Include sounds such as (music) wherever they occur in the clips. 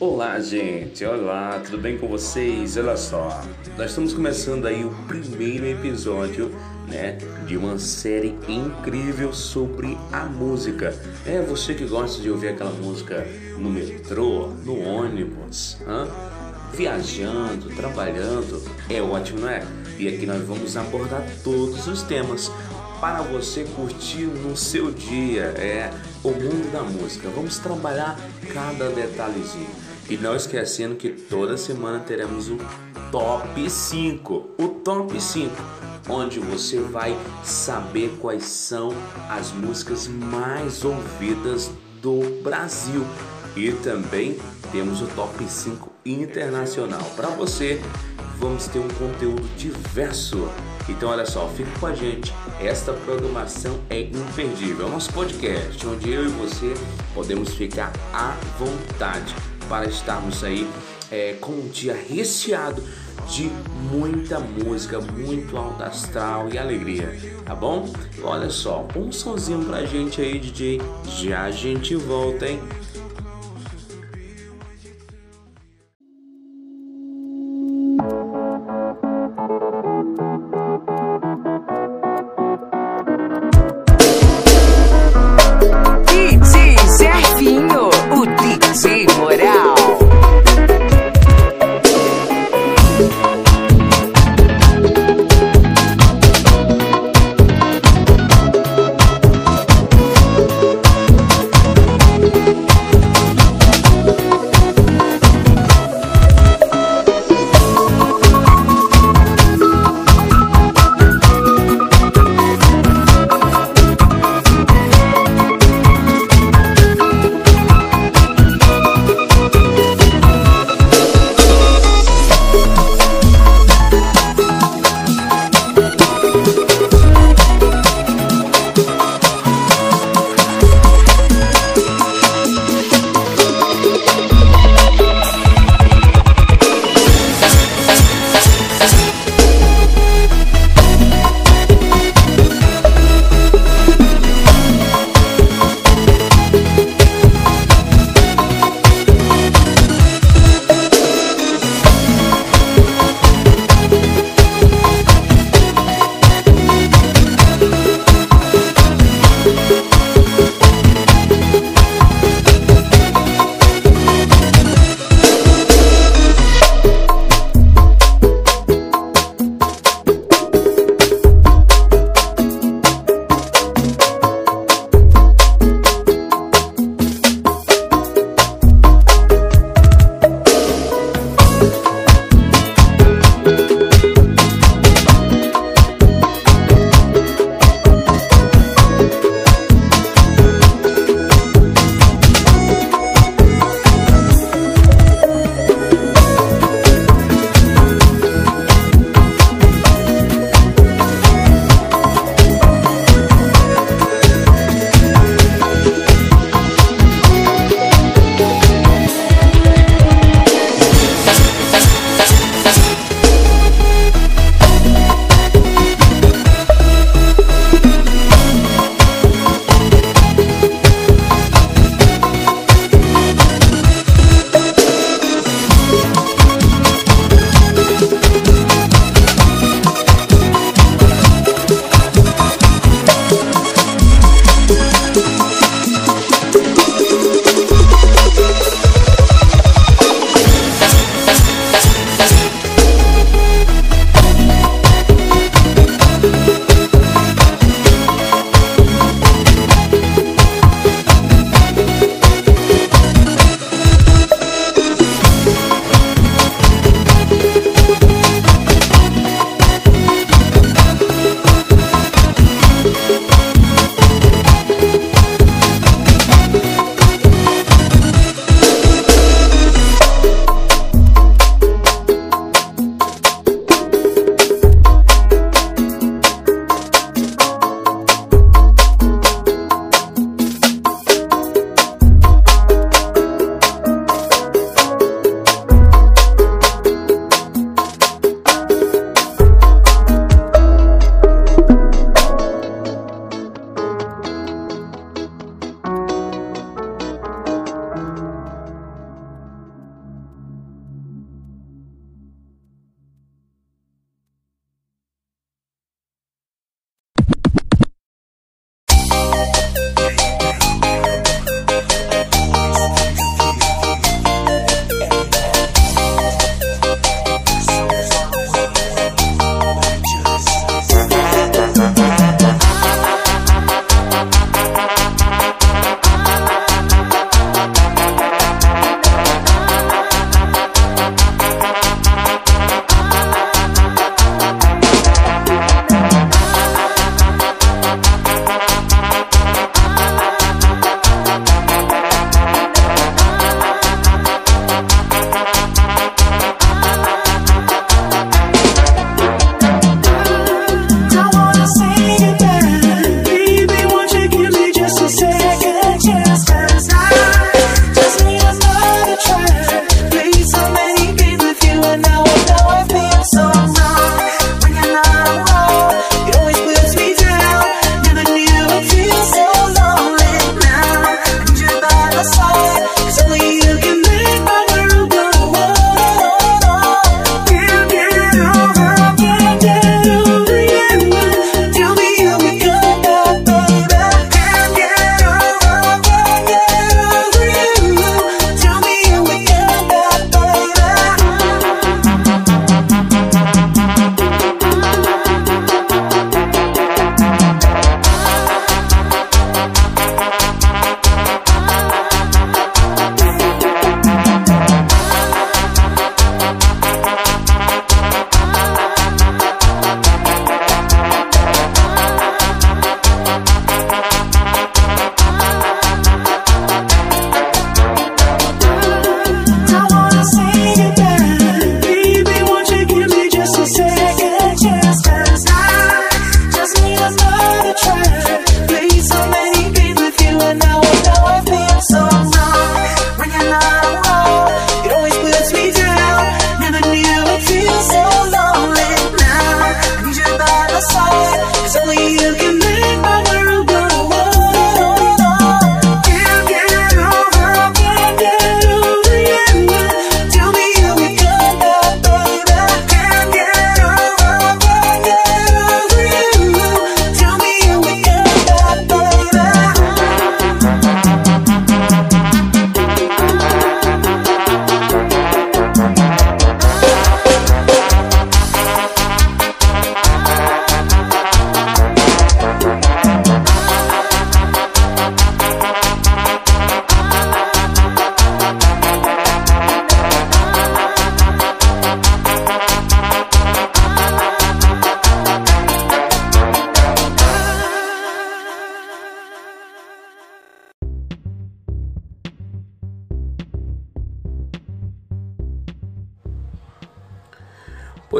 Olá, gente. Olá, tudo bem com vocês? Olha só, nós estamos começando aí o primeiro episódio, né, de uma série incrível sobre a música. É você que gosta de ouvir aquela música no metrô, no ônibus, hã? viajando, trabalhando, é ótimo, não é? E aqui nós vamos abordar todos os temas para você curtir no seu dia, é o mundo da música. Vamos trabalhar cada detalhezinho. E não esquecendo que toda semana teremos o Top 5. O Top 5, onde você vai saber quais são as músicas mais ouvidas do Brasil. E também temos o Top 5 internacional. Para você, vamos ter um conteúdo diverso. Então, olha só, fique com a gente. Esta programação é imperdível. É o nosso podcast, onde eu e você podemos ficar à vontade para estarmos aí é, com um dia recheado de muita música, muito alto astral e alegria, tá bom? Olha só, um sonzinho pra gente aí, DJ. Já a gente volta, hein?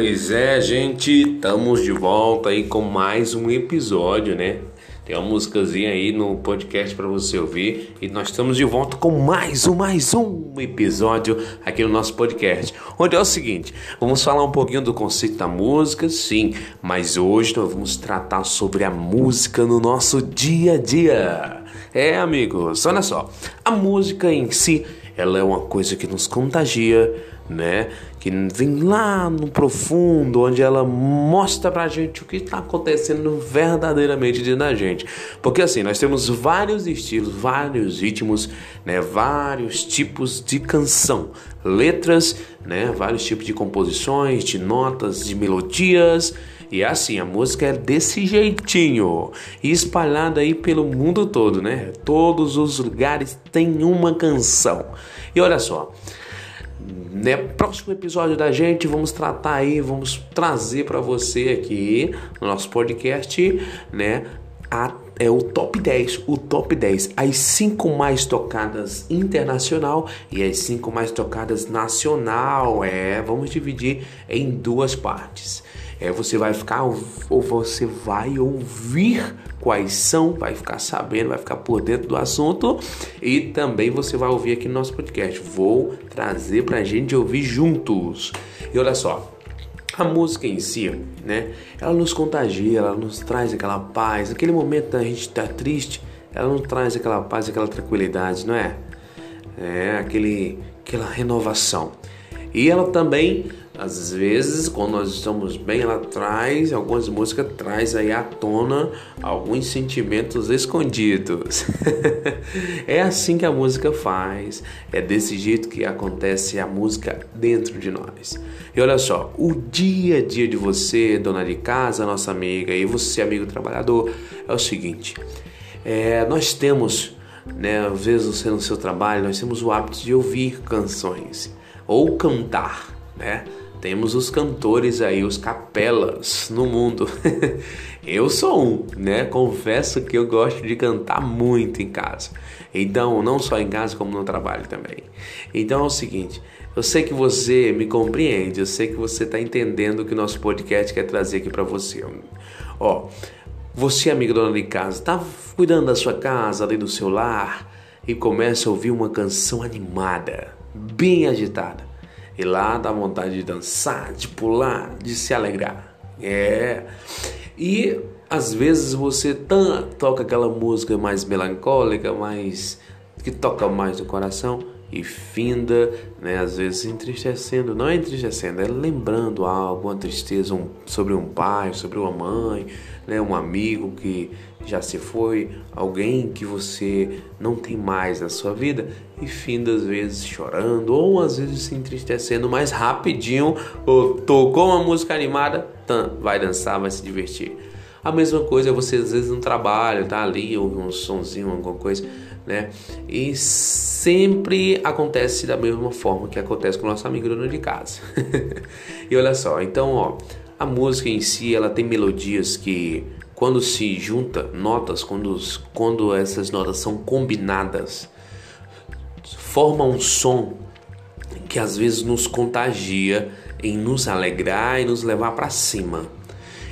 Pois é, gente, estamos de volta aí com mais um episódio, né? Tem uma músicazinha aí no podcast para você ouvir e nós estamos de volta com mais um mais um episódio aqui no nosso podcast. Onde é o seguinte, vamos falar um pouquinho do conceito da música, sim, mas hoje nós vamos tratar sobre a música no nosso dia a dia. É, amigos, olha só, a música em si, ela é uma coisa que nos contagia né? Que vem lá no profundo, onde ela mostra pra gente o que está acontecendo verdadeiramente dentro da gente. Porque assim, nós temos vários estilos, vários ritmos, né? Vários tipos de canção, letras, né? Vários tipos de composições, de notas, de melodias. E assim, a música é desse jeitinho, espalhada aí pelo mundo todo, né? Todos os lugares têm uma canção. E olha só, né, próximo episódio da gente, vamos tratar aí, vamos trazer para você aqui no nosso podcast, né, a, é o top 10, o top 10, as 5 mais tocadas internacional e as 5 mais tocadas nacional. É, vamos dividir em duas partes. É, você vai ficar ou você vai ouvir quais são, vai ficar sabendo, vai ficar por dentro do assunto e também você vai ouvir aqui no nosso podcast. Vou trazer pra gente ouvir juntos. E olha só, a música em si, né? Ela nos contagia, ela nos traz aquela paz. Aquele momento da gente estar tá triste, ela nos traz aquela paz, aquela tranquilidade, não é? É aquele, aquela renovação. E ela também às vezes, quando nós estamos bem, ela traz, algumas músicas traz aí à tona alguns sentimentos escondidos. (laughs) é assim que a música faz, é desse jeito que acontece a música dentro de nós. E olha só, o dia a dia de você, dona de casa, nossa amiga, e você, amigo trabalhador, é o seguinte: é, nós temos, né, às vezes você no seu trabalho, nós temos o hábito de ouvir canções ou cantar, né? Temos os cantores aí, os capelas no mundo. (laughs) eu sou um, né? Confesso que eu gosto de cantar muito em casa. Então, não só em casa, como no trabalho também. Então é o seguinte, eu sei que você me compreende, eu sei que você está entendendo o que o nosso podcast quer trazer aqui para você. Ó, você, amigo dona de casa, tá cuidando da sua casa, ali do seu lar, e começa a ouvir uma canção animada, bem agitada. E lá dá vontade de dançar, de pular, de se alegrar. É. E às vezes você toca aquela música mais melancólica, mais que toca mais no coração e finda, né? Às vezes entristecendo, não é entristecendo, é lembrando algo, uma tristeza um, sobre um pai, sobre uma mãe, né? Um amigo que já se foi, alguém que você não tem mais na sua vida e finda às vezes chorando ou às vezes se entristecendo mais rapidinho, ou tocou uma música animada, vai dançar, vai se divertir. A mesma coisa você às vezes no trabalho, tá ali, ouve um sonzinho, alguma coisa, né? E sempre acontece da mesma forma que acontece com o nosso amigo dono de casa. (laughs) e olha só, então, ó, a música em si, ela tem melodias que quando se junta notas, quando, quando essas notas são combinadas, forma um som que às vezes nos contagia em nos alegrar e nos levar para cima.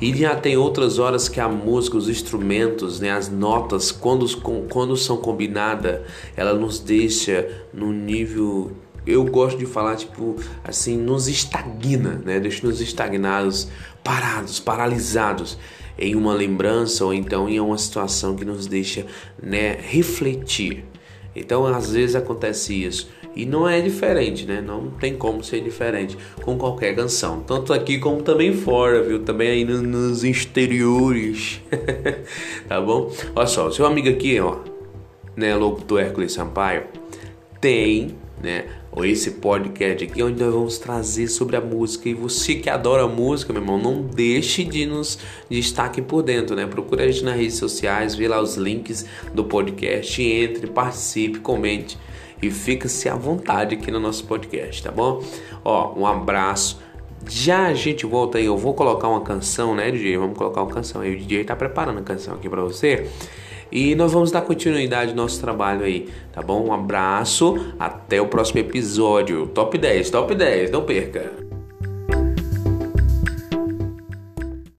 E já tem outras horas que a música, os instrumentos, né, as notas, quando, quando são combinadas, ela nos deixa num nível eu gosto de falar, tipo, assim, nos estagna, né? Deixa-nos estagnados, parados, paralisados em uma lembrança ou então em uma situação que nos deixa né, refletir. Então, às vezes acontece isso. E não é diferente, né? Não tem como ser diferente com qualquer canção. Tanto aqui como também fora, viu? Também aí nos exteriores. (laughs) tá bom? Olha só, seu amigo aqui, ó, né? Do Hércules Sampaio, tem, né? esse podcast aqui onde nós vamos trazer sobre a música. E você que adora música, meu irmão, não deixe de nos destaque por dentro, né? Procure a gente nas redes sociais, vê lá os links do podcast, entre, participe, comente e fica-se à vontade aqui no nosso podcast, tá bom? Ó, um abraço. Já a gente volta aí, eu vou colocar uma canção, né, DJ? Vamos colocar uma canção aí. O DJ tá preparando a canção aqui para você. E nós vamos dar continuidade ao nosso trabalho aí, tá bom? Um abraço, até o próximo episódio. Top 10, top 10, não perca!